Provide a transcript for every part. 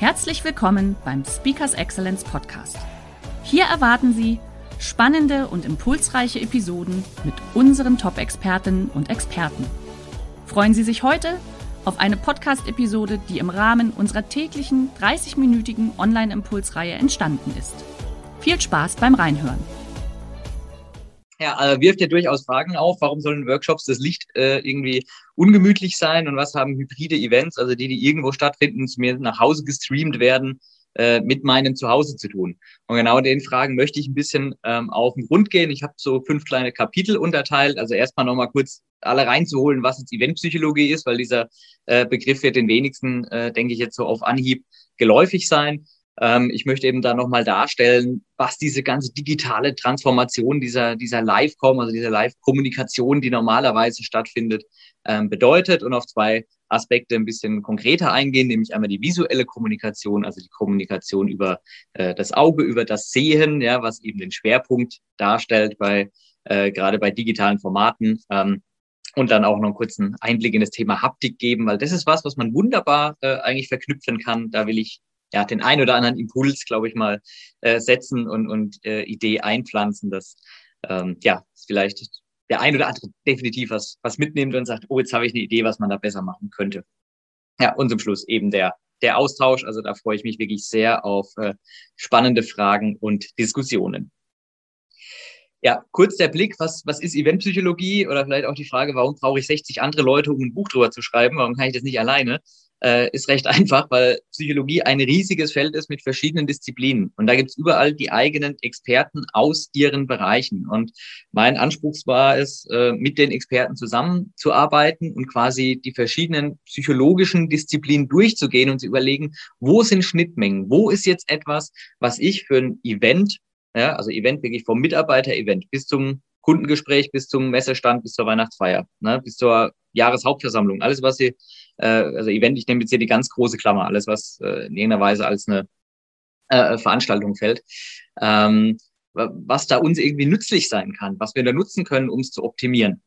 Herzlich willkommen beim Speakers Excellence Podcast. Hier erwarten Sie spannende und impulsreiche Episoden mit unseren Top-Expertinnen und Experten. Freuen Sie sich heute auf eine Podcast-Episode, die im Rahmen unserer täglichen 30-minütigen Online-Impulsreihe entstanden ist. Viel Spaß beim Reinhören. Ja, also wirft ja durchaus Fragen auf, warum sollen Workshops das Licht äh, irgendwie ungemütlich sein und was haben hybride Events, also die, die irgendwo stattfinden, zu mir nach Hause gestreamt werden, äh, mit meinem Zuhause zu tun? Und genau den Fragen möchte ich ein bisschen ähm, auf den Grund gehen. Ich habe so fünf kleine Kapitel unterteilt. Also erstmal nochmal kurz alle reinzuholen, was jetzt Eventpsychologie ist, weil dieser äh, Begriff wird den wenigsten, äh, denke ich, jetzt so auf Anhieb geläufig sein. Ähm, ich möchte eben da nochmal darstellen, was diese ganze digitale Transformation dieser, dieser Live-Com, also dieser Live-Kommunikation, die normalerweise stattfindet, bedeutet und auf zwei Aspekte ein bisschen konkreter eingehen, nämlich einmal die visuelle Kommunikation, also die Kommunikation über äh, das Auge, über das Sehen, ja, was eben den Schwerpunkt darstellt bei äh, gerade bei digitalen Formaten. Ähm, und dann auch noch einen kurzen Einblick in das Thema Haptik geben, weil das ist was, was man wunderbar äh, eigentlich verknüpfen kann. Da will ich ja, den ein oder anderen Impuls, glaube ich, mal äh, setzen und, und äh, Idee einpflanzen, dass ähm, ja, vielleicht der ein oder andere definitiv was, was mitnimmt und sagt, oh, jetzt habe ich eine Idee, was man da besser machen könnte. Ja, und zum Schluss eben der, der Austausch. Also da freue ich mich wirklich sehr auf äh, spannende Fragen und Diskussionen. Ja, kurz der Blick, was, was ist Eventpsychologie oder vielleicht auch die Frage, warum brauche ich 60 andere Leute, um ein Buch drüber zu schreiben? Warum kann ich das nicht alleine? Äh, ist recht einfach, weil Psychologie ein riesiges Feld ist mit verschiedenen Disziplinen. Und da gibt's überall die eigenen Experten aus ihren Bereichen. Und mein Anspruch war es, äh, mit den Experten zusammenzuarbeiten und quasi die verschiedenen psychologischen Disziplinen durchzugehen und zu überlegen, wo sind Schnittmengen? Wo ist jetzt etwas, was ich für ein Event, ja, also Event wirklich vom Mitarbeiter-Event bis zum Kundengespräch bis zum Messestand, bis zur Weihnachtsfeier, ne, bis zur Jahreshauptversammlung. Alles, was Sie, äh, also Event, ich nehme jetzt hier die ganz große Klammer, alles, was äh, in irgendeiner Weise als eine äh, Veranstaltung fällt, ähm, was da uns irgendwie nützlich sein kann, was wir da nutzen können, um es zu optimieren.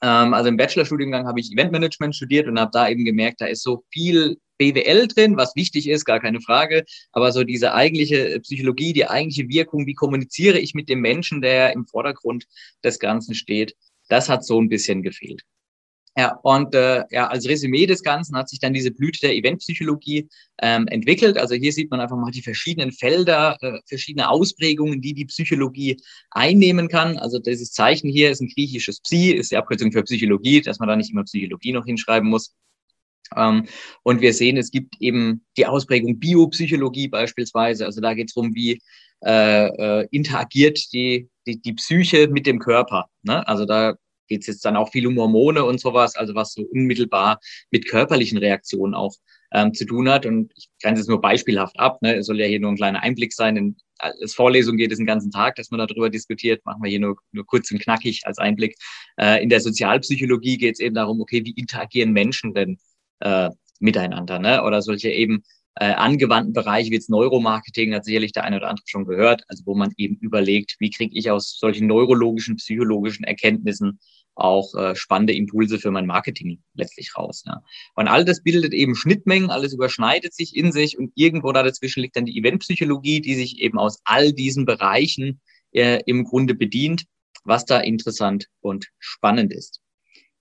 Ähm, also im Bachelorstudiengang habe ich Eventmanagement studiert und habe da eben gemerkt, da ist so viel BWL drin, was wichtig ist, gar keine Frage. Aber so diese eigentliche Psychologie, die eigentliche Wirkung, wie kommuniziere ich mit dem Menschen, der im Vordergrund des Ganzen steht, das hat so ein bisschen gefehlt. Ja, und äh, ja, als Resümee des Ganzen hat sich dann diese Blüte der Eventpsychologie ähm, entwickelt. Also hier sieht man einfach mal die verschiedenen Felder, äh, verschiedene Ausprägungen, die die Psychologie einnehmen kann. Also dieses Zeichen hier ist ein griechisches Psi, ist die Abkürzung für Psychologie, dass man da nicht immer Psychologie noch hinschreiben muss. Ähm, und wir sehen, es gibt eben die Ausprägung Biopsychologie beispielsweise. Also da geht es darum, wie äh, äh, interagiert die, die, die Psyche mit dem Körper. Ne? Also da geht es jetzt dann auch viel um Hormone und sowas, also was so unmittelbar mit körperlichen Reaktionen auch ähm, zu tun hat. Und ich grenze es nur beispielhaft ab. Ne? Es soll ja hier nur ein kleiner Einblick sein. In, als Vorlesung geht es den ganzen Tag, dass man darüber diskutiert. Machen wir hier nur, nur kurz und knackig als Einblick. Äh, in der Sozialpsychologie geht es eben darum, okay, wie interagieren Menschen denn äh, miteinander, ne? Oder solche eben äh, angewandten Bereiche wie jetzt Neuromarketing, hat sicherlich der eine oder andere schon gehört, also wo man eben überlegt, wie kriege ich aus solchen neurologischen, psychologischen Erkenntnissen auch äh, spannende Impulse für mein Marketing letztlich raus. Ja. Und all das bildet eben Schnittmengen, alles überschneidet sich in sich und irgendwo da dazwischen liegt dann die Eventpsychologie, die sich eben aus all diesen Bereichen äh, im Grunde bedient, was da interessant und spannend ist.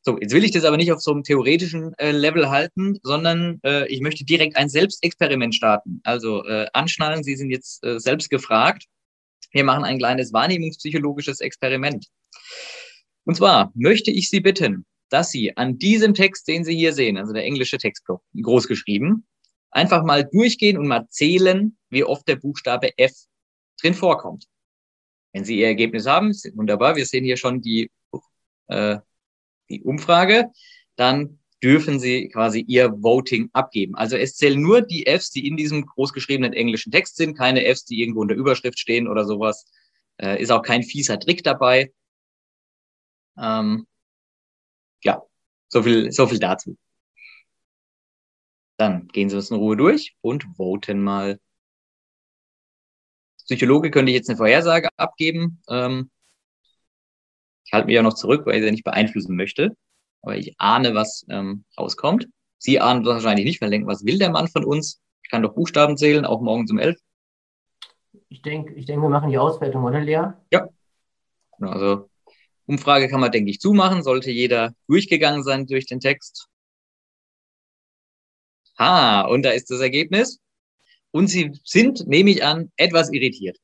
So, jetzt will ich das aber nicht auf so einem theoretischen äh, Level halten, sondern äh, ich möchte direkt ein Selbstexperiment starten. Also äh, anschnallen, Sie sind jetzt äh, selbst gefragt. Wir machen ein kleines wahrnehmungspsychologisches Experiment. Und zwar möchte ich Sie bitten, dass Sie an diesem Text, den Sie hier sehen, also der englische Text groß geschrieben, einfach mal durchgehen und mal zählen, wie oft der Buchstabe F drin vorkommt. Wenn Sie Ihr Ergebnis haben, wunderbar, wir sehen hier schon die äh, die Umfrage, dann dürfen Sie quasi Ihr Voting abgeben. Also es zählen nur die Fs, die in diesem großgeschriebenen englischen Text sind, keine Fs, die irgendwo in der Überschrift stehen oder sowas. Äh, ist auch kein fieser Trick dabei. Ähm, ja, so viel, so viel dazu. Dann gehen Sie uns in Ruhe durch und voten mal. Psychologe könnte ich jetzt eine Vorhersage abgeben. Ähm, ich halte mich ja noch zurück, weil ich sie nicht beeinflussen möchte. Aber ich ahne, was ähm, rauskommt. Sie ahnen wahrscheinlich nicht, weil denken, was will der Mann von uns? Ich kann doch Buchstaben zählen, auch morgens um elf. Ich denke, ich denk, wir machen die Auswertung, oder Lea? Ja. Genau, also Umfrage kann man, denke ich, zumachen. Sollte jeder durchgegangen sein durch den Text. Ha, und da ist das Ergebnis. Und Sie sind, nehme ich an, etwas irritiert.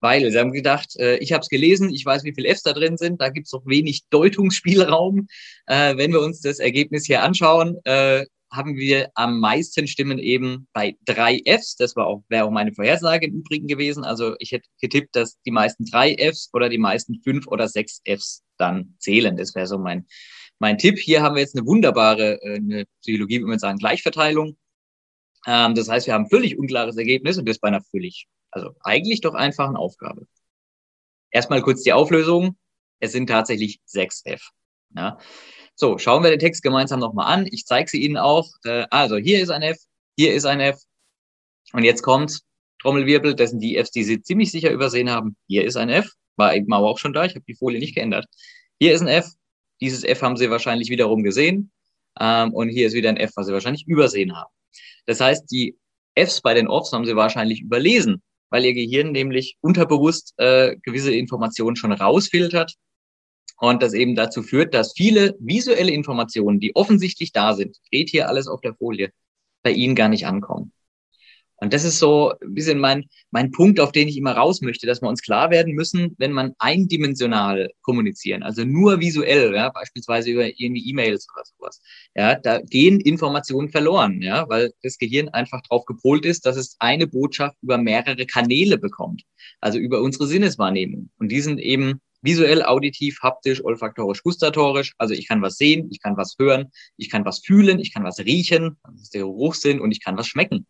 Weil Sie haben gedacht, äh, ich habe es gelesen, ich weiß, wie viele Fs da drin sind, da gibt es noch wenig Deutungsspielraum. Äh, wenn wir uns das Ergebnis hier anschauen, äh, haben wir am meisten Stimmen eben bei drei Fs. Das war auch, wäre auch meine Vorhersage im Übrigen gewesen. Also ich hätte getippt, dass die meisten drei Fs oder die meisten fünf oder sechs Fs dann zählen. Das wäre so mein, mein Tipp. Hier haben wir jetzt eine wunderbare, äh, eine Psychologie, würde man sagen, Gleichverteilung. Ähm, das heißt, wir haben völlig unklares Ergebnis und das bei einer völlig, also eigentlich doch einfachen Aufgabe. Erstmal kurz die Auflösung. Es sind tatsächlich sechs F. Ja. So, schauen wir den Text gemeinsam nochmal an. Ich zeige sie Ihnen auch. Äh, also hier ist ein F, hier ist ein F. Und jetzt kommt Trommelwirbel, das sind die Fs, die Sie ziemlich sicher übersehen haben. Hier ist ein F, war eben aber auch schon da. Ich habe die Folie nicht geändert. Hier ist ein F. Dieses F haben Sie wahrscheinlich wiederum gesehen. Ähm, und hier ist wieder ein F, was Sie wahrscheinlich übersehen haben. Das heißt, die Fs bei den Offs haben Sie wahrscheinlich überlesen, weil Ihr Gehirn nämlich unterbewusst äh, gewisse Informationen schon rausfiltert und das eben dazu führt, dass viele visuelle Informationen, die offensichtlich da sind, steht hier alles auf der Folie, bei Ihnen gar nicht ankommen. Und das ist so ein bisschen mein, mein Punkt, auf den ich immer raus möchte, dass wir uns klar werden müssen, wenn man eindimensional kommunizieren, also nur visuell, ja, beispielsweise über irgendwie E-Mails oder sowas, ja, da gehen Informationen verloren, ja, weil das Gehirn einfach drauf gepolt ist, dass es eine Botschaft über mehrere Kanäle bekommt, also über unsere Sinneswahrnehmung. Und die sind eben visuell, auditiv, haptisch, olfaktorisch, gustatorisch. Also ich kann was sehen, ich kann was hören, ich kann was fühlen, ich kann was riechen, das ist der Geruchssinn und ich kann was schmecken.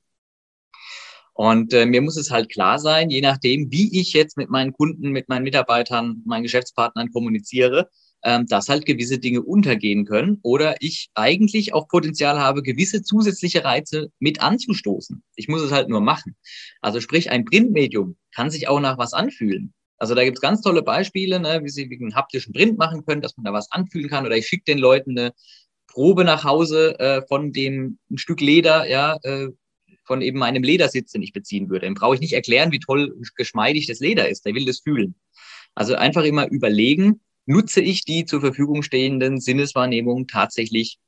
Und äh, mir muss es halt klar sein, je nachdem, wie ich jetzt mit meinen Kunden, mit meinen Mitarbeitern, meinen Geschäftspartnern kommuniziere, ähm, dass halt gewisse Dinge untergehen können oder ich eigentlich auch Potenzial habe, gewisse zusätzliche Reize mit anzustoßen. Ich muss es halt nur machen. Also sprich, ein Printmedium kann sich auch nach was anfühlen. Also da gibt's ganz tolle Beispiele, ne, wie sie einen haptischen Print machen können, dass man da was anfühlen kann. Oder ich schicke den Leuten eine Probe nach Hause äh, von dem ein Stück Leder, ja, äh, von eben meinem Ledersitz, den ich beziehen würde. Dem brauche ich nicht erklären, wie toll geschmeidig das Leder ist. Der will das fühlen. Also einfach immer überlegen, nutze ich die zur Verfügung stehenden Sinneswahrnehmungen tatsächlich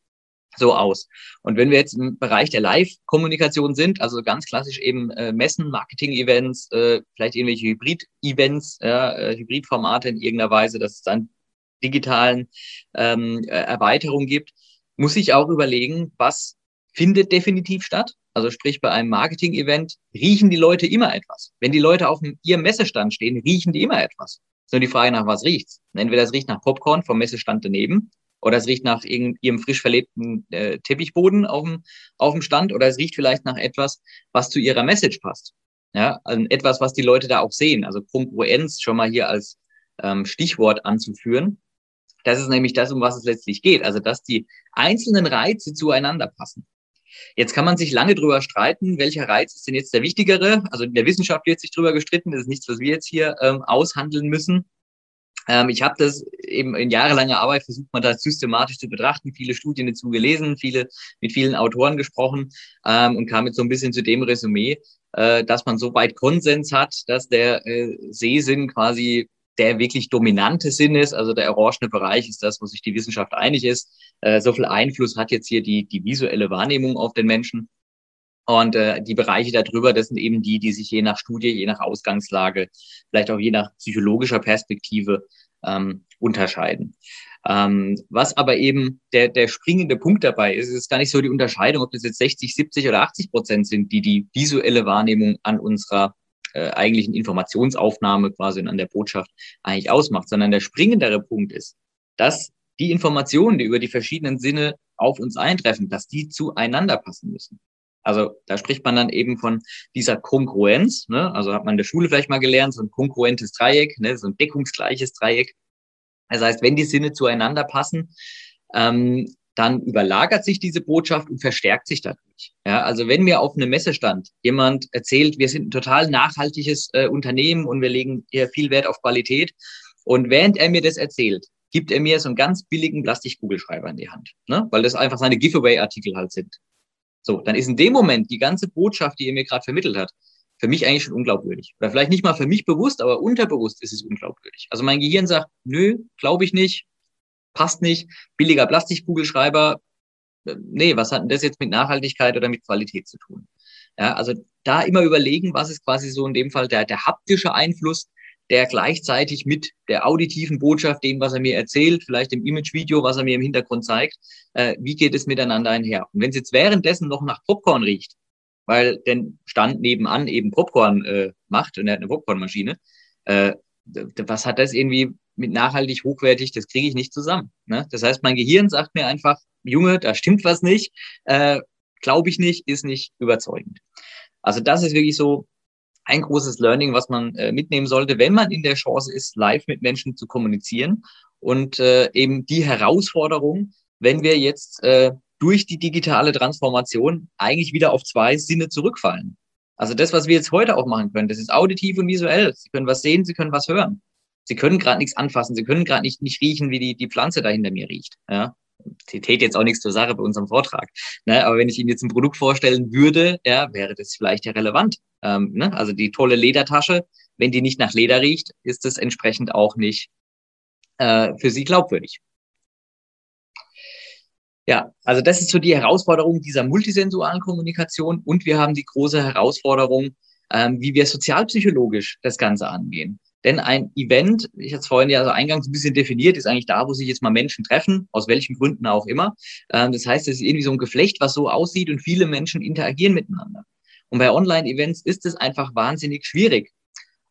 so aus. Und wenn wir jetzt im Bereich der Live-Kommunikation sind, also ganz klassisch eben äh, Messen, Marketing-Events, äh, vielleicht irgendwelche Hybrid-Events, ja, äh, Hybrid-Formate in irgendeiner Weise, dass es dann digitalen ähm, äh, Erweiterungen gibt, muss ich auch überlegen, was findet definitiv statt. Also sprich, bei einem Marketing-Event riechen die Leute immer etwas. Wenn die Leute auf ihrem Messestand stehen, riechen die immer etwas. So die Frage nach was riecht's. Entweder es riecht nach Popcorn vom Messestand daneben oder es riecht nach ihrem frisch verlebten äh, Teppichboden auf dem, auf dem Stand oder es riecht vielleicht nach etwas, was zu ihrer Message passt. Ja, also etwas, was die Leute da auch sehen. Also Kongruenz schon mal hier als ähm, Stichwort anzuführen. Das ist nämlich das, um was es letztlich geht. Also, dass die einzelnen Reize zueinander passen. Jetzt kann man sich lange drüber streiten, welcher Reiz ist denn jetzt der wichtigere. Also in der Wissenschaft wird sich drüber gestritten. Das ist nichts, was wir jetzt hier ähm, aushandeln müssen. Ähm, ich habe das eben in jahrelanger Arbeit versucht, man das systematisch zu betrachten, viele Studien dazu gelesen, viele mit vielen Autoren gesprochen ähm, und kam jetzt so ein bisschen zu dem Resümee, äh, dass man so weit Konsens hat, dass der äh, Sehsinn quasi der wirklich dominante Sinn ist. Also der orangene Bereich ist das, wo sich die Wissenschaft einig ist. Äh, so viel Einfluss hat jetzt hier die, die visuelle Wahrnehmung auf den Menschen. Und äh, die Bereiche darüber, das sind eben die, die sich je nach Studie, je nach Ausgangslage, vielleicht auch je nach psychologischer Perspektive ähm, unterscheiden. Ähm, was aber eben der, der springende Punkt dabei ist, ist gar nicht so die Unterscheidung, ob das jetzt 60, 70 oder 80 Prozent sind, die die visuelle Wahrnehmung an unserer äh, eigentlichen Informationsaufnahme quasi und an der Botschaft eigentlich ausmacht, sondern der springendere Punkt ist, dass die Informationen, die über die verschiedenen Sinne auf uns eintreffen, dass die zueinander passen müssen. Also da spricht man dann eben von dieser Kongruenz. Ne? Also hat man in der Schule vielleicht mal gelernt, so ein kongruentes Dreieck, ne? so ein deckungsgleiches Dreieck. Das heißt, wenn die Sinne zueinander passen, ähm, dann überlagert sich diese Botschaft und verstärkt sich dadurch. Ja, also wenn mir auf einem Messestand jemand erzählt, wir sind ein total nachhaltiges äh, Unternehmen und wir legen hier viel Wert auf Qualität und während er mir das erzählt, gibt er mir so einen ganz billigen Plastikkugelschreiber in die Hand, ne? weil das einfach seine Giveaway-Artikel halt sind. So, dann ist in dem Moment die ganze Botschaft, die er mir gerade vermittelt hat, für mich eigentlich schon unglaubwürdig. Oder vielleicht nicht mal für mich bewusst, aber unterbewusst ist es unglaubwürdig. Also mein Gehirn sagt, nö, glaube ich nicht, passt nicht, billiger Plastikkugelschreiber, äh, nee, was hat denn das jetzt mit Nachhaltigkeit oder mit Qualität zu tun? Ja, also da immer überlegen, was ist quasi so in dem Fall der, der haptische Einfluss, der gleichzeitig mit der auditiven Botschaft, dem, was er mir erzählt, vielleicht dem Image-Video, was er mir im Hintergrund zeigt, äh, wie geht es miteinander einher? Und wenn es jetzt währenddessen noch nach Popcorn riecht, weil den Stand nebenan eben Popcorn äh, macht und er hat eine Popcornmaschine, äh, was hat das irgendwie mit nachhaltig hochwertig, das kriege ich nicht zusammen. Ne? Das heißt, mein Gehirn sagt mir einfach, Junge, da stimmt was nicht, äh, glaube ich nicht, ist nicht überzeugend. Also das ist wirklich so ein großes Learning, was man äh, mitnehmen sollte, wenn man in der Chance ist, live mit Menschen zu kommunizieren und äh, eben die Herausforderung, wenn wir jetzt äh, durch die digitale Transformation eigentlich wieder auf zwei Sinne zurückfallen. Also das, was wir jetzt heute auch machen können, das ist auditiv und visuell. Sie können was sehen, Sie können was hören. Sie können gerade nichts anfassen, Sie können gerade nicht, nicht riechen, wie die, die Pflanze da hinter mir riecht. Ja? Sie tät jetzt auch nichts zur Sache bei unserem Vortrag. Ne? Aber wenn ich Ihnen jetzt ein Produkt vorstellen würde, ja, wäre das vielleicht ja relevant. Ähm, ne? Also die tolle Ledertasche, wenn die nicht nach Leder riecht, ist es entsprechend auch nicht äh, für Sie glaubwürdig. Ja, also das ist so die Herausforderung dieser multisensualen Kommunikation und wir haben die große Herausforderung, ähm, wie wir sozialpsychologisch das Ganze angehen. Denn ein Event, ich hatte es vorhin ja also eingangs ein bisschen definiert, ist eigentlich da, wo sich jetzt mal Menschen treffen, aus welchen Gründen auch immer. Ähm, das heißt, es ist irgendwie so ein Geflecht, was so aussieht und viele Menschen interagieren miteinander. Und bei Online-Events ist es einfach wahnsinnig schwierig.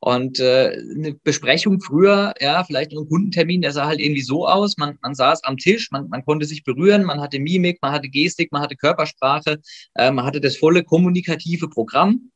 Und äh, eine Besprechung früher, ja, vielleicht ein Kundentermin, der sah halt irgendwie so aus. Man, man saß am Tisch, man, man konnte sich berühren, man hatte Mimik, man hatte Gestik, man hatte Körpersprache, äh, man hatte das volle kommunikative Programm.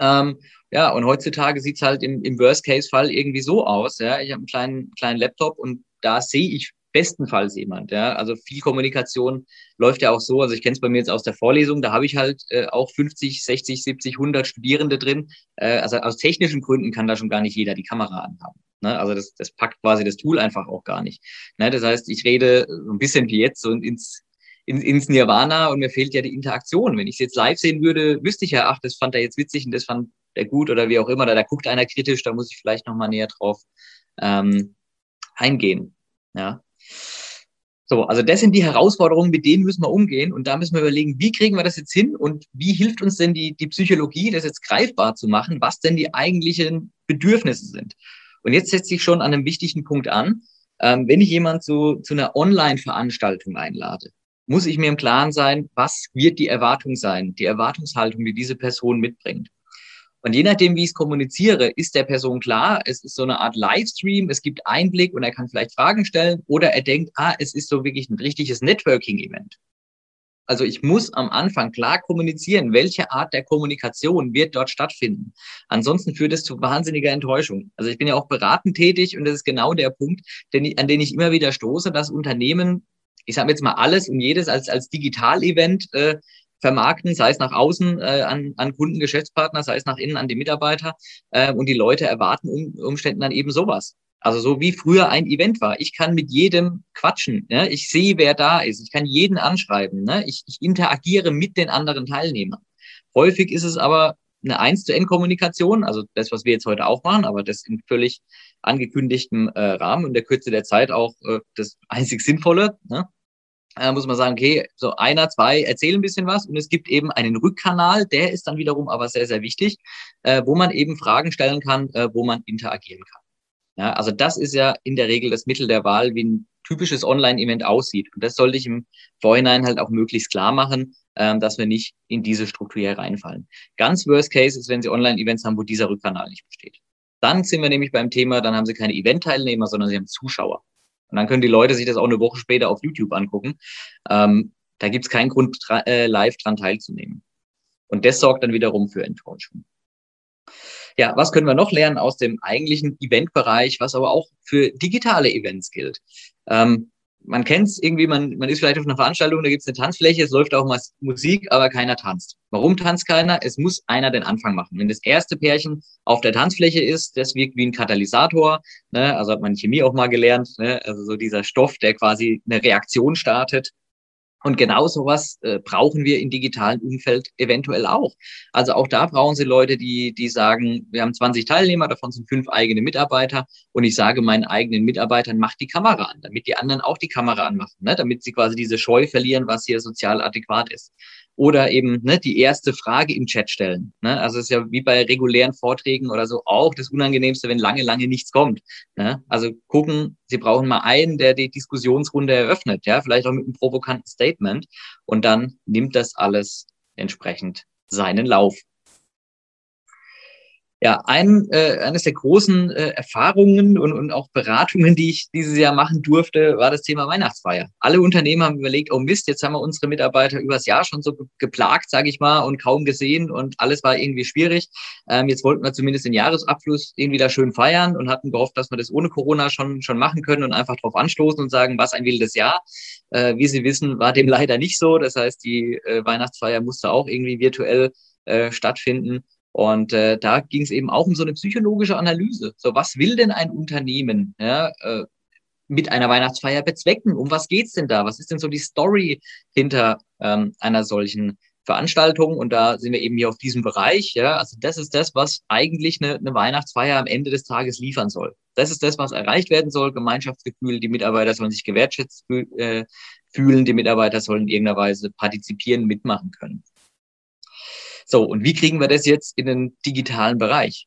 Ähm, ja, und heutzutage sieht's halt im, im Worst-Case-Fall irgendwie so aus. Ja, ich habe einen kleinen, kleinen Laptop und da sehe ich bestenfalls jemand. Ja, also viel Kommunikation läuft ja auch so. Also ich kenne es bei mir jetzt aus der Vorlesung. Da habe ich halt äh, auch 50, 60, 70, 100 Studierende drin. Äh, also aus technischen Gründen kann da schon gar nicht jeder die Kamera anhaben. Ne? Also das, das packt quasi das Tool einfach auch gar nicht. Ne? Das heißt, ich rede so ein bisschen wie jetzt so ins in, ins Nirvana und mir fehlt ja die Interaktion. Wenn ich es jetzt live sehen würde, wüsste ich ja, ach, das fand er jetzt witzig und das fand der gut oder wie auch immer, da, da guckt einer kritisch, da muss ich vielleicht nochmal näher drauf ähm, eingehen. Ja. So, also das sind die Herausforderungen, mit denen müssen wir umgehen und da müssen wir überlegen, wie kriegen wir das jetzt hin und wie hilft uns denn die, die Psychologie, das jetzt greifbar zu machen, was denn die eigentlichen Bedürfnisse sind. Und jetzt setze ich schon an einem wichtigen Punkt an. Ähm, wenn ich jemand zu, zu einer Online-Veranstaltung einlade, muss ich mir im Klaren sein, was wird die Erwartung sein, die Erwartungshaltung, die diese Person mitbringt. Und je nachdem, wie ich es kommuniziere, ist der Person klar, es ist so eine Art Livestream, es gibt Einblick und er kann vielleicht Fragen stellen oder er denkt, ah, es ist so wirklich ein richtiges Networking-Event. Also ich muss am Anfang klar kommunizieren, welche Art der Kommunikation wird dort stattfinden. Ansonsten führt es zu wahnsinniger Enttäuschung. Also ich bin ja auch beratend tätig und das ist genau der Punkt, an den ich immer wieder stoße, dass Unternehmen, ich sage jetzt mal alles und jedes als, als Digital-Event äh, vermarkten, sei es nach außen äh, an, an Kunden, Geschäftspartner, sei es nach innen an die Mitarbeiter. Äh, und die Leute erwarten um, Umständen dann eben sowas. Also so wie früher ein Event war. Ich kann mit jedem quatschen. Ne? Ich sehe, wer da ist. Ich kann jeden anschreiben. Ne? Ich, ich interagiere mit den anderen Teilnehmern. Häufig ist es aber eine eins zu N Kommunikation, also das, was wir jetzt heute auch machen, aber das in völlig angekündigtem äh, Rahmen und der Kürze der Zeit auch äh, das einzig Sinnvolle. Ne? Äh, muss man sagen, okay, so einer, zwei erzählen ein bisschen was und es gibt eben einen Rückkanal, der ist dann wiederum aber sehr, sehr wichtig, äh, wo man eben Fragen stellen kann, äh, wo man interagieren kann. Ja, also das ist ja in der Regel das Mittel der Wahl, wie ein typisches Online-Event aussieht. Und das sollte ich im Vorhinein halt auch möglichst klar machen, ähm, dass wir nicht in diese Struktur hier reinfallen. Ganz worst case ist, wenn Sie Online-Events haben, wo dieser Rückkanal nicht besteht. Dann sind wir nämlich beim Thema, dann haben Sie keine Event-Teilnehmer, sondern Sie haben Zuschauer. Und dann können die Leute sich das auch eine Woche später auf YouTube angucken. Ähm, da gibt es keinen Grund, äh, live dran teilzunehmen. Und das sorgt dann wiederum für Enttäuschung. Ja, was können wir noch lernen aus dem eigentlichen Eventbereich, was aber auch für digitale Events gilt? Ähm, man kennt es irgendwie, man, man ist vielleicht auf einer Veranstaltung, da gibt es eine Tanzfläche, es läuft auch mal Musik, aber keiner tanzt. Warum tanzt keiner? Es muss einer den Anfang machen. Wenn das erste Pärchen auf der Tanzfläche ist, das wirkt wie ein Katalysator, ne? also hat man Chemie auch mal gelernt, ne? also so dieser Stoff, der quasi eine Reaktion startet und genau sowas äh, brauchen wir im digitalen Umfeld eventuell auch. Also auch da brauchen Sie Leute, die, die sagen, wir haben 20 Teilnehmer, davon sind fünf eigene Mitarbeiter und ich sage meinen eigenen Mitarbeitern, macht die Kamera an, damit die anderen auch die Kamera anmachen, ne? damit sie quasi diese Scheu verlieren, was hier sozial adäquat ist. Oder eben ne, die erste Frage im Chat stellen. Ne? Also es ist ja wie bei regulären Vorträgen oder so auch das Unangenehmste, wenn lange, lange nichts kommt. Ne? Also gucken, Sie brauchen mal einen, der die Diskussionsrunde eröffnet, ja, vielleicht auch mit einem provokanten Statement. Und dann nimmt das alles entsprechend seinen Lauf. Ja, ein, äh, eines der großen äh, Erfahrungen und, und auch Beratungen, die ich dieses Jahr machen durfte, war das Thema Weihnachtsfeier. Alle Unternehmen haben überlegt, oh Mist, jetzt haben wir unsere Mitarbeiter übers Jahr schon so geplagt, sage ich mal, und kaum gesehen und alles war irgendwie schwierig. Ähm, jetzt wollten wir zumindest den Jahresabschluss irgendwie da schön feiern und hatten gehofft, dass wir das ohne Corona schon, schon machen können und einfach drauf anstoßen und sagen, was ein wildes Jahr. Äh, wie Sie wissen, war dem leider nicht so. Das heißt, die äh, Weihnachtsfeier musste auch irgendwie virtuell äh, stattfinden. Und äh, da ging es eben auch um so eine psychologische Analyse. So, was will denn ein Unternehmen ja, äh, mit einer Weihnachtsfeier bezwecken? Um was geht's denn da? Was ist denn so die Story hinter ähm, einer solchen Veranstaltung? Und da sind wir eben hier auf diesem Bereich. Ja, also das ist das, was eigentlich eine, eine Weihnachtsfeier am Ende des Tages liefern soll. Das ist das, was erreicht werden soll. Gemeinschaftsgefühl. Die Mitarbeiter sollen sich gewertschätzt äh, fühlen. Die Mitarbeiter sollen in irgendeiner Weise partizipieren, mitmachen können. So, und wie kriegen wir das jetzt in den digitalen Bereich?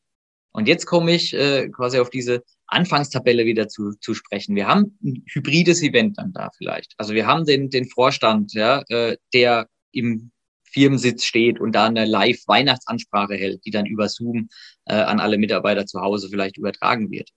Und jetzt komme ich äh, quasi auf diese Anfangstabelle wieder zu, zu sprechen. Wir haben ein hybrides Event dann da vielleicht. Also wir haben den, den Vorstand, ja, äh, der im Firmensitz steht und da eine Live-Weihnachtsansprache hält, die dann über Zoom äh, an alle Mitarbeiter zu Hause vielleicht übertragen wird.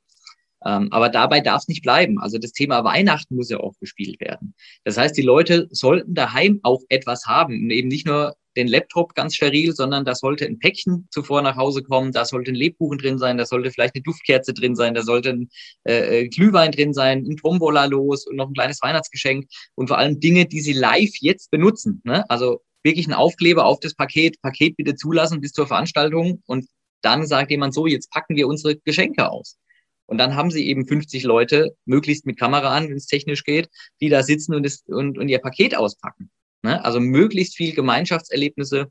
Ähm, aber dabei darf es nicht bleiben. Also das Thema Weihnachten muss ja auch gespielt werden. Das heißt, die Leute sollten daheim auch etwas haben und eben nicht nur den Laptop ganz steril, sondern da sollte ein Päckchen zuvor nach Hause kommen, da sollte ein Lebkuchen drin sein, da sollte vielleicht eine Duftkerze drin sein, da sollte ein äh, äh Glühwein drin sein, ein Tombola los und noch ein kleines Weihnachtsgeschenk und vor allem Dinge, die Sie live jetzt benutzen. Ne? Also wirklich ein Aufkleber auf das Paket, Paket bitte zulassen bis zur Veranstaltung und dann sagt jemand so, jetzt packen wir unsere Geschenke aus. Und dann haben sie eben 50 Leute, möglichst mit Kamera an, wenn es technisch geht, die da sitzen und, das, und, und ihr Paket auspacken. Ne? Also möglichst viel Gemeinschaftserlebnisse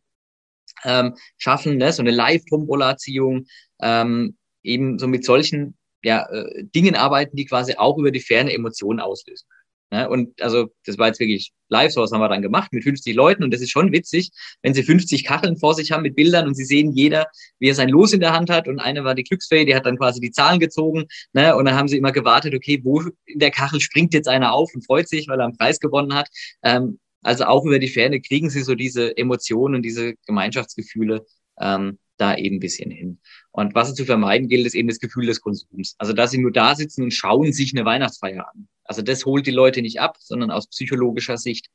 ähm, schaffen, ne? so eine Live-Tombola-Ziehung, ähm, eben so mit solchen ja, äh, Dingen arbeiten, die quasi auch über die ferne Emotionen auslösen. Ne? Und also das war jetzt wirklich live, sowas haben wir dann gemacht mit 50 Leuten und das ist schon witzig, wenn sie 50 Kacheln vor sich haben mit Bildern und sie sehen jeder, wie er sein Los in der Hand hat und eine war die Glücksfee, die hat dann quasi die Zahlen gezogen ne? und dann haben sie immer gewartet, okay, wo in der Kachel springt jetzt einer auf und freut sich, weil er einen Preis gewonnen hat. Ähm, also auch über die Ferne kriegen sie so diese Emotionen und diese Gemeinschaftsgefühle ähm, da eben ein bisschen hin. Und was zu vermeiden gilt, ist eben das Gefühl des Konsums. Also dass sie nur da sitzen und schauen sich eine Weihnachtsfeier an. Also das holt die Leute nicht ab, sondern aus psychologischer Sicht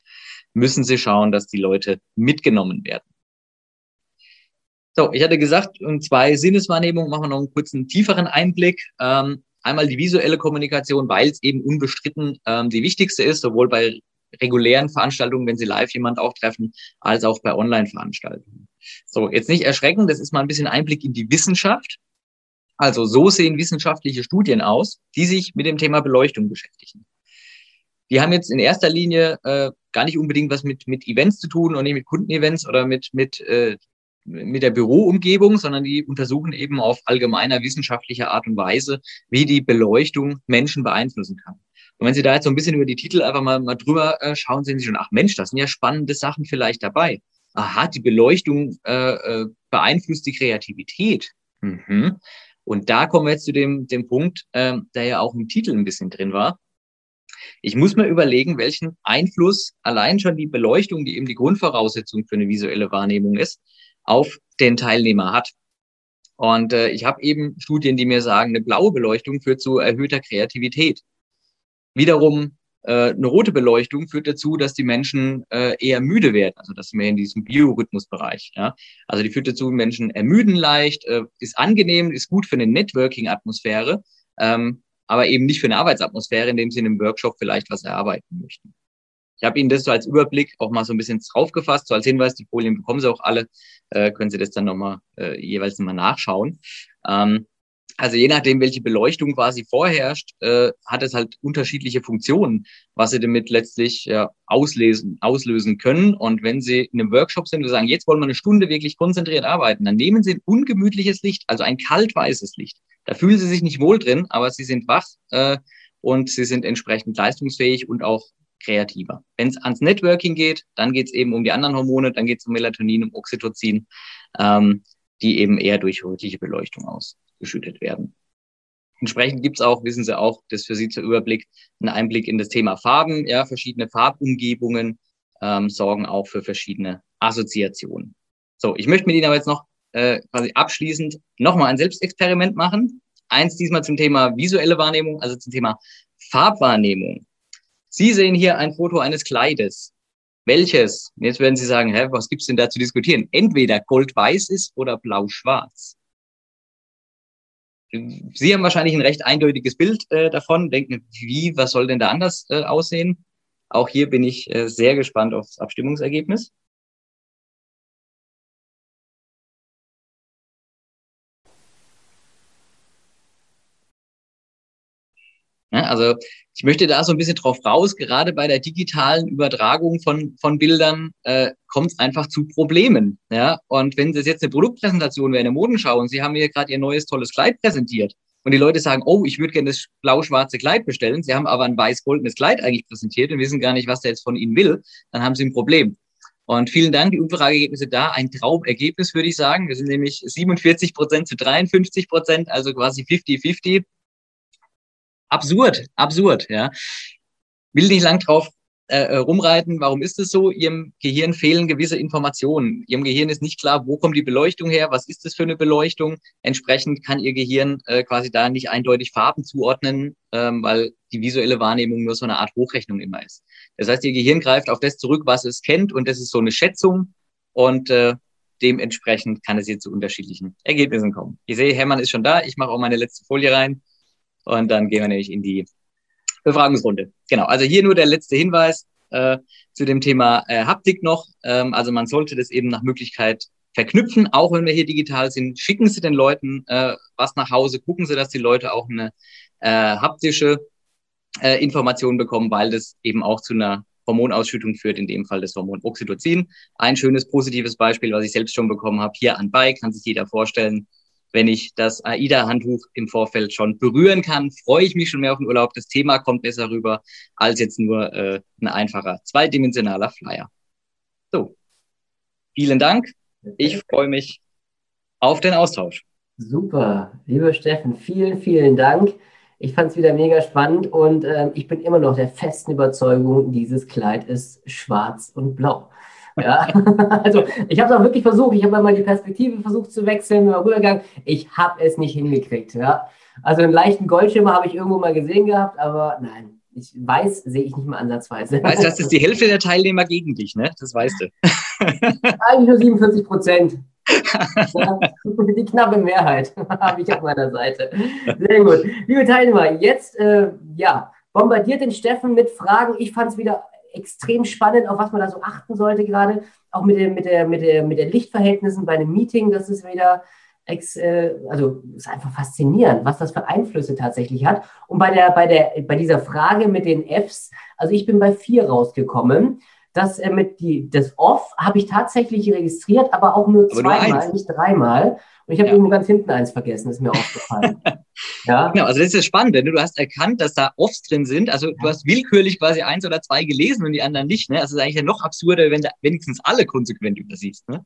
müssen sie schauen, dass die Leute mitgenommen werden. So, ich hatte gesagt, um zwei Sinneswahrnehmungen machen wir noch einen kurzen tieferen Einblick. Ähm, einmal die visuelle Kommunikation, weil es eben unbestritten ähm, die wichtigste ist, sowohl bei regulären Veranstaltungen, wenn Sie live jemand auch treffen, als auch bei Online-Veranstaltungen. So, jetzt nicht erschrecken, das ist mal ein bisschen Einblick in die Wissenschaft. Also so sehen wissenschaftliche Studien aus, die sich mit dem Thema Beleuchtung beschäftigen. Die haben jetzt in erster Linie äh, gar nicht unbedingt was mit, mit Events zu tun und nicht mit Kundenevents oder mit, mit, äh, mit der Büroumgebung, sondern die untersuchen eben auf allgemeiner wissenschaftlicher Art und Weise, wie die Beleuchtung Menschen beeinflussen kann. Und wenn Sie da jetzt so ein bisschen über die Titel einfach mal, mal drüber äh, schauen, sehen Sie schon, ach Mensch, das sind ja spannende Sachen vielleicht dabei. Aha, die Beleuchtung äh, äh, beeinflusst die Kreativität. Mhm. Und da kommen wir jetzt zu dem, dem Punkt, äh, der ja auch im Titel ein bisschen drin war. Ich muss mir überlegen, welchen Einfluss allein schon die Beleuchtung, die eben die Grundvoraussetzung für eine visuelle Wahrnehmung ist, auf den Teilnehmer hat. Und äh, ich habe eben Studien, die mir sagen, eine blaue Beleuchtung führt zu erhöhter Kreativität. Wiederum äh, eine rote Beleuchtung führt dazu, dass die Menschen äh, eher müde werden. Also das wir in diesem Biorhythmusbereich. Ja? Also die führt dazu, Menschen ermüden leicht, äh, ist angenehm, ist gut für eine Networking-Atmosphäre, ähm, aber eben nicht für eine Arbeitsatmosphäre, indem sie in einem Workshop vielleicht was erarbeiten möchten. Ich habe Ihnen das so als Überblick auch mal so ein bisschen draufgefasst, so als Hinweis, die Folien bekommen Sie auch alle, äh, können Sie das dann nochmal äh, jeweils nochmal nachschauen. Ähm, also je nachdem, welche Beleuchtung quasi vorherrscht, äh, hat es halt unterschiedliche Funktionen, was Sie damit letztlich ja, auslesen, auslösen können. Und wenn Sie in einem Workshop sind und sagen, jetzt wollen wir eine Stunde wirklich konzentriert arbeiten, dann nehmen Sie ein ungemütliches Licht, also ein kaltweißes Licht. Da fühlen Sie sich nicht wohl drin, aber Sie sind wach äh, und Sie sind entsprechend leistungsfähig und auch kreativer. Wenn es ans Networking geht, dann geht es eben um die anderen Hormone, dann geht es um Melatonin, um Oxytocin, ähm, die eben eher durch rötliche Beleuchtung ausgeschüttet werden. Entsprechend gibt es auch, wissen Sie auch, das für Sie zur Überblick, einen Einblick in das Thema Farben. Ja, verschiedene Farbumgebungen ähm, sorgen auch für verschiedene Assoziationen. So, ich möchte mit Ihnen aber jetzt noch äh, quasi abschließend nochmal ein Selbstexperiment machen. Eins diesmal zum Thema visuelle Wahrnehmung, also zum Thema Farbwahrnehmung. Sie sehen hier ein Foto eines Kleides. Welches? Jetzt werden Sie sagen, hä, was gibt's denn da zu diskutieren? Entweder gold-weiß ist oder blau-schwarz. Sie haben wahrscheinlich ein recht eindeutiges Bild äh, davon, denken, wie, was soll denn da anders äh, aussehen? Auch hier bin ich äh, sehr gespannt aufs Abstimmungsergebnis. Also ich möchte da so ein bisschen drauf raus, gerade bei der digitalen Übertragung von, von Bildern äh, kommt es einfach zu Problemen. Ja? Und wenn das jetzt eine Produktpräsentation wäre, eine Modenschau, und Sie haben mir gerade Ihr neues tolles Kleid präsentiert, und die Leute sagen, oh, ich würde gerne das blau-schwarze Kleid bestellen, Sie haben aber ein weiß-goldenes Kleid eigentlich präsentiert und wissen gar nicht, was der jetzt von Ihnen will, dann haben Sie ein Problem. Und vielen Dank, die Umfrageergebnisse da, ein Traumergebnis, würde ich sagen. Wir sind nämlich 47 Prozent zu 53 Prozent, also quasi 50-50 absurd, absurd, ja. Will nicht lang drauf äh, äh, rumreiten. Warum ist es so? Ihrem Gehirn fehlen gewisse Informationen. Ihrem Gehirn ist nicht klar, wo kommt die Beleuchtung her? Was ist das für eine Beleuchtung? Entsprechend kann Ihr Gehirn äh, quasi da nicht eindeutig Farben zuordnen, ähm, weil die visuelle Wahrnehmung nur so eine Art Hochrechnung immer ist. Das heißt, Ihr Gehirn greift auf das zurück, was es kennt und das ist so eine Schätzung und äh, dementsprechend kann es hier zu unterschiedlichen Ergebnissen kommen. Ich sehe, Hermann ist schon da. Ich mache auch meine letzte Folie rein. Und dann gehen wir nämlich in die Befragungsrunde. Genau, also hier nur der letzte Hinweis äh, zu dem Thema äh, Haptik noch. Ähm, also man sollte das eben nach Möglichkeit verknüpfen, auch wenn wir hier digital sind. Schicken Sie den Leuten äh, was nach Hause, gucken Sie, dass die Leute auch eine äh, haptische äh, Information bekommen, weil das eben auch zu einer Hormonausschüttung führt, in dem Fall das Hormon Oxytocin. Ein schönes positives Beispiel, was ich selbst schon bekommen habe, hier an Bike, kann sich jeder vorstellen, wenn ich das AIDA-Handtuch im Vorfeld schon berühren kann, freue ich mich schon mehr auf den Urlaub. Das Thema kommt besser rüber als jetzt nur äh, ein einfacher zweidimensionaler Flyer. So, vielen Dank. Ich freue mich auf den Austausch. Super, lieber Steffen, vielen, vielen Dank. Ich fand es wieder mega spannend und äh, ich bin immer noch der festen Überzeugung, dieses Kleid ist schwarz und blau. Ja, also ich habe es auch wirklich versucht. Ich habe mal die Perspektive versucht zu wechseln, rübergegangen. Ich habe es nicht hingekriegt. Ja, also einen leichten Goldschimmer habe ich irgendwo mal gesehen gehabt, aber nein, ich weiß, sehe ich nicht mal ansatzweise. Weißt du, das ist die Hälfte der Teilnehmer gegen dich, ne? Das weißt du. Eigentlich nur 47 Prozent. Ja, die knappe Mehrheit habe ich auf meiner Seite. Sehr gut. Liebe Teilnehmer, jetzt äh, ja, bombardiert den Steffen mit Fragen. Ich fand es wieder extrem spannend, auf was man da so achten sollte gerade. Auch mit, der, mit, der, mit, der, mit den Lichtverhältnissen bei einem Meeting, das ist wieder, ex, äh, also ist einfach faszinierend, was das für Einflüsse tatsächlich hat. Und bei, der, bei, der, bei dieser Frage mit den Fs, also ich bin bei vier rausgekommen. Das äh, mit die, das Off habe ich tatsächlich registriert, aber auch nur zweimal, nicht dreimal. Und ich habe ja. irgendwo ganz hinten eins vergessen, ist mir aufgefallen. ja. Genau, also das ist ja spannend, denn du hast erkannt, dass da Offs drin sind. Also du hast willkürlich quasi eins oder zwei gelesen und die anderen nicht. Ne? Also es ist eigentlich ja noch absurder, wenn du wenigstens alle konsequent übersiehst. Ne?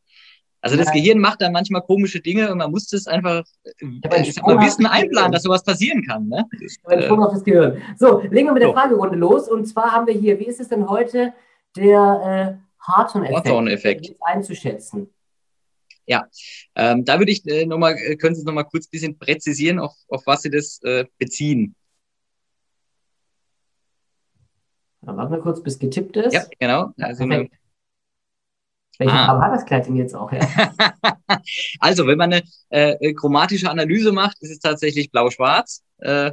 Also das ja. Gehirn macht dann manchmal komische Dinge und man muss das einfach äh, mal Wissen einplanen, dass sowas passieren kann. Ne? Ein Sprung auf das Gehirn. So, legen wir mit der Fragerunde los. Und zwar haben wir hier, wie ist es denn heute, der äh, Harton-Effekt einzuschätzen? Ja, ähm, da würde ich äh, nochmal, äh, können Sie noch mal kurz ein bisschen präzisieren, auf, auf was Sie das äh, beziehen? Dann warten wir kurz, bis getippt ist. Ja, genau. Also eine, welche ah. Farbe hat das Kleid denn jetzt auch? Ja? also, wenn man eine äh, chromatische Analyse macht, ist es tatsächlich blau-schwarz. Äh,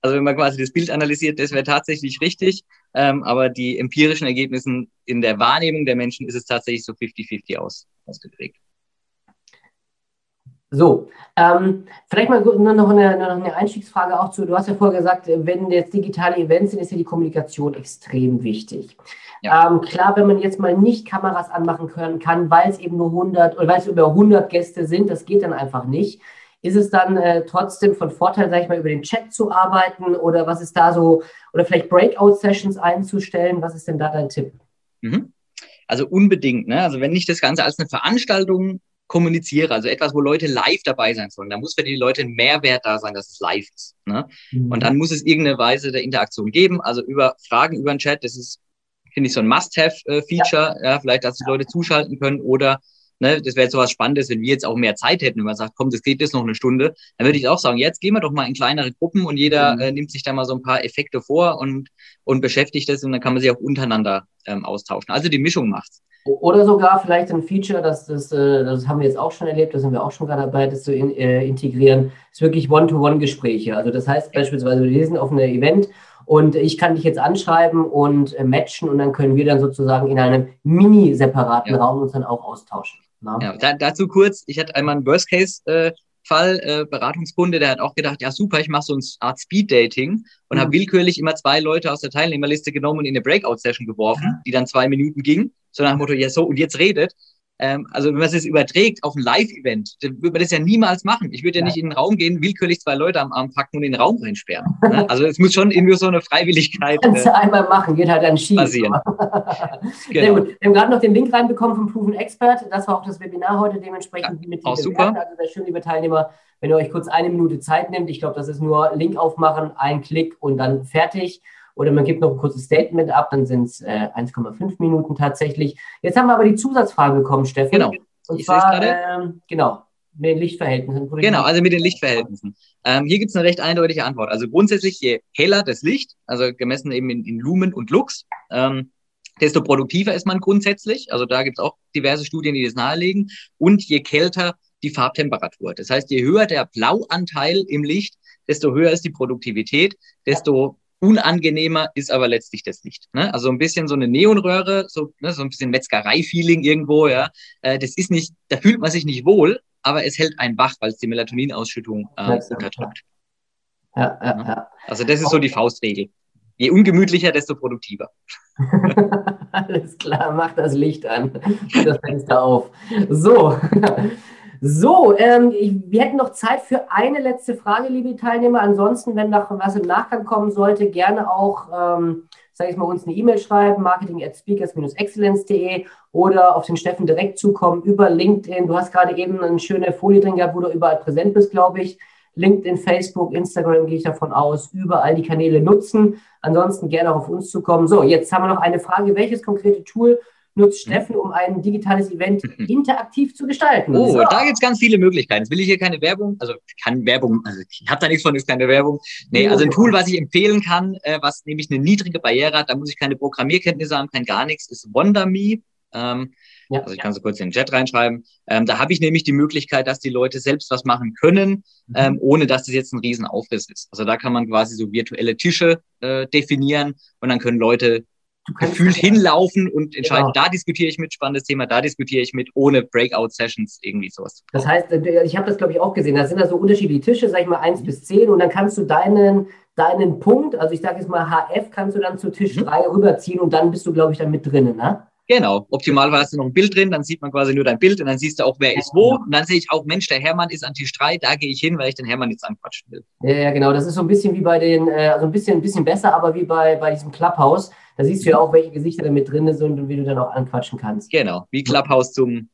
also wenn man quasi das Bild analysiert, das wäre tatsächlich richtig. Ähm, aber die empirischen Ergebnisse in der Wahrnehmung der Menschen ist es tatsächlich so 50-50 aus, ausgeprägt. So, ähm, vielleicht mal nur noch eine, noch eine Einstiegsfrage auch zu. Du hast ja vorher gesagt, wenn jetzt digitale Events sind, ist ja die Kommunikation extrem wichtig. Ja. Ähm, klar, wenn man jetzt mal nicht Kameras anmachen können, kann, weil es eben nur 100 oder weil es über 100 Gäste sind, das geht dann einfach nicht. Ist es dann äh, trotzdem von Vorteil, sage ich mal, über den Chat zu arbeiten oder was ist da so, oder vielleicht Breakout-Sessions einzustellen? Was ist denn da dein Tipp? Mhm. Also unbedingt. Ne? Also wenn ich das Ganze als eine Veranstaltung kommuniziere, also etwas, wo Leute live dabei sein sollen, dann muss für die Leute ein Mehrwert da sein, dass es live ist. Ne? Mhm. Und dann muss es irgendeine Weise der Interaktion geben, also über Fragen über den Chat, das ist, finde ich, so ein Must-Have-Feature, ja. ja. vielleicht, dass die Leute zuschalten können oder Ne, das wäre jetzt so was Spannendes, wenn wir jetzt auch mehr Zeit hätten, wenn man sagt, komm, das geht jetzt noch eine Stunde, dann würde ich auch sagen, jetzt gehen wir doch mal in kleinere Gruppen und jeder mhm. äh, nimmt sich da mal so ein paar Effekte vor und, und beschäftigt das und dann kann man sich auch untereinander ähm, austauschen. Also die Mischung macht's. Oder sogar vielleicht ein Feature, das, das, äh, das haben wir jetzt auch schon erlebt, da sind wir auch schon gerade dabei, das zu in, äh, integrieren, ist wirklich One-to-One-Gespräche. Also das heißt beispielsweise, wir lesen auf einem Event und ich kann dich jetzt anschreiben und äh, matchen und dann können wir dann sozusagen in einem mini-separaten ja. Raum uns dann auch austauschen. Ja, da, dazu kurz, ich hatte einmal einen Worst-Case- äh, Fall, äh, Beratungskunde, der hat auch gedacht, ja super, ich mache so eine Art Speed-Dating und mhm. habe willkürlich immer zwei Leute aus der Teilnehmerliste genommen und in eine Breakout-Session geworfen, mhm. die dann zwei Minuten ging, so nach dem Motto, ja so, und jetzt redet. Ähm, also wenn man es überträgt auf ein Live-Event, dann würde man das ja niemals machen. Ich würde ja, ja, nicht in den Raum gehen, willkürlich zwei Leute am Arm packen und in den Raum reinsperren. ne? Also es muss schon irgendwie so eine Freiwilligkeit. Kannst du äh, einmal machen, geht halt dann schief. Passieren. genau. Sehr gut. Wir haben gerade noch den Link reinbekommen vom Proven Expert. Das war auch das Webinar heute dementsprechend ja, mit auch super. Also wäre schön, liebe Teilnehmer, wenn ihr euch kurz eine Minute Zeit nehmt. Ich glaube, das ist nur Link aufmachen, ein Klick und dann fertig oder man gibt noch ein kurzes Statement ab, dann sind es äh, 1,5 Minuten tatsächlich. Jetzt haben wir aber die Zusatzfrage bekommen, Steffen. Genau. Und ich zwar, äh, genau, mit den Lichtverhältnissen. Genau, also mit den Lichtverhältnissen. Ähm, hier gibt es eine recht eindeutige Antwort. Also grundsätzlich, je heller das Licht, also gemessen eben in, in Lumen und Lux, ähm, desto produktiver ist man grundsätzlich. Also da gibt es auch diverse Studien, die das nahelegen. Und je kälter die Farbtemperatur. Das heißt, je höher der Blauanteil im Licht, desto höher ist die Produktivität, desto Unangenehmer ist aber letztlich das Licht. Ne? Also ein bisschen so eine Neonröhre, so, ne, so ein bisschen Metzgerei-Feeling irgendwo, ja. Äh, das ist nicht, da fühlt man sich nicht wohl, aber es hält einen wach, weil es die Melatoninausschüttung äh, unterdrückt. Ja, ja, ja. Also das ist so die Faustregel. Je ungemütlicher, desto produktiver. Alles klar, mach das Licht an, das Fenster auf. So, so, ähm, ich, wir hätten noch Zeit für eine letzte Frage, liebe Teilnehmer. Ansonsten, wenn noch was im Nachgang kommen sollte, gerne auch, ähm, sage ich mal, uns eine E-Mail schreiben, marketing at speakers-excellence.de oder auf den Steffen direkt zukommen über LinkedIn. Du hast gerade eben eine schöne Folie drin gehabt, wo du überall präsent bist, glaube ich. LinkedIn, Facebook, Instagram gehe ich davon aus, überall die Kanäle nutzen. Ansonsten gerne auch auf uns zukommen. So, jetzt haben wir noch eine Frage. Welches konkrete Tool nutzt mhm. Steffen, um ein digitales Event mhm. interaktiv zu gestalten. Oh, so. da gibt es ganz viele Möglichkeiten. Jetzt will ich hier keine Werbung, also kann Werbung, also ich habe da nichts von, ist keine Werbung. Nee, also ein Tool, was ich empfehlen kann, äh, was nämlich eine niedrige Barriere hat, da muss ich keine Programmierkenntnisse haben, kein gar nichts, ist WonderMe. Ähm, ja. Also ich kann so kurz in den Chat reinschreiben. Ähm, da habe ich nämlich die Möglichkeit, dass die Leute selbst was machen können, mhm. ähm, ohne dass das jetzt ein Riesenaufriss ist. Also da kann man quasi so virtuelle Tische äh, definieren und dann können Leute gefühlt hinlaufen und entscheiden, genau. da diskutiere ich mit, spannendes Thema, da diskutiere ich mit, ohne Breakout-Sessions irgendwie sowas. Das heißt, äh, ich habe das, glaube ich, auch gesehen, da sind da so unterschiedliche Tische, sag ich mal, eins mhm. bis zehn und dann kannst du deinen, deinen Punkt, also ich sage jetzt mal HF, kannst du dann zu Tisch mhm. drei rüberziehen und dann bist du, glaube ich, dann mit drinnen, ne? Genau. Du noch ein Bild drin, dann sieht man quasi nur dein Bild und dann siehst du auch, wer ist wo. Und dann sehe ich auch, Mensch, der Hermann ist an Tisch 3, da gehe ich hin, weil ich den Hermann jetzt anquatschen will. Ja, ja, genau. Das ist so ein bisschen wie bei den, äh, also ein bisschen, ein bisschen besser, aber wie bei, bei diesem Clubhouse. Da siehst du ja auch, welche Gesichter da mit drin sind und wie du dann auch anquatschen kannst. Genau, wie Clubhouse zum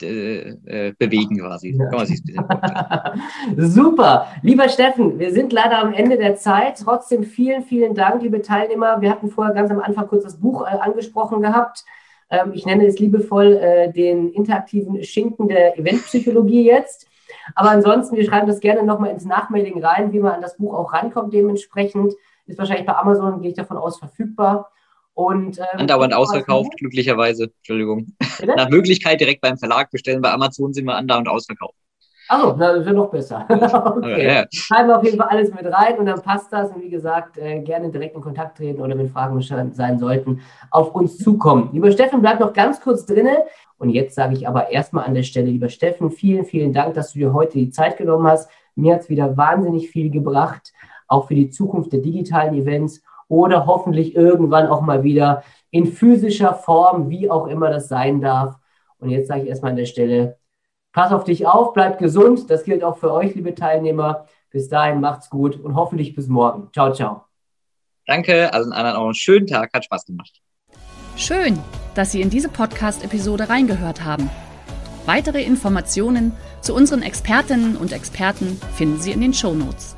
äh, äh, bewegen quasi. Ja. Super. Lieber Steffen, wir sind leider am Ende der Zeit. Trotzdem vielen, vielen Dank, liebe Teilnehmer. Wir hatten vorher ganz am Anfang kurz das Buch äh, angesprochen gehabt. Ähm, ich nenne es liebevoll äh, den interaktiven Schinken der Eventpsychologie jetzt. Aber ansonsten, wir schreiben das gerne nochmal ins Nachmailing rein, wie man an das Buch auch rankommt dementsprechend. Ist wahrscheinlich bei Amazon, gehe ich davon aus, verfügbar. Und, ähm, andauernd ausverkauft, glücklicherweise. Entschuldigung. Bitte? Nach Möglichkeit direkt beim Verlag bestellen. Bei Amazon sind wir andauernd ausverkauft. Also, das wäre noch besser. okay. Ja, ja. Schreiben wir auf jeden Fall alles mit rein und dann passt das. Und wie gesagt, äh, gerne direkt in Kontakt treten oder mit Fragen sein sollten, auf uns zukommen. Lieber Steffen, bleib noch ganz kurz drinne. Und jetzt sage ich aber erstmal an der Stelle, lieber Steffen, vielen, vielen Dank, dass du dir heute die Zeit genommen hast. Mir hat es wieder wahnsinnig viel gebracht, auch für die Zukunft der digitalen Events oder hoffentlich irgendwann auch mal wieder in physischer Form, wie auch immer das sein darf. Und jetzt sage ich erstmal an der Stelle, Pass auf dich auf, bleib gesund. Das gilt auch für euch, liebe Teilnehmer. Bis dahin macht's gut und hoffentlich bis morgen. Ciao, ciao. Danke, also allen auch einen schönen Tag, hat Spaß gemacht. Schön, dass Sie in diese Podcast-Episode reingehört haben. Weitere Informationen zu unseren Expertinnen und Experten finden Sie in den Show Notes.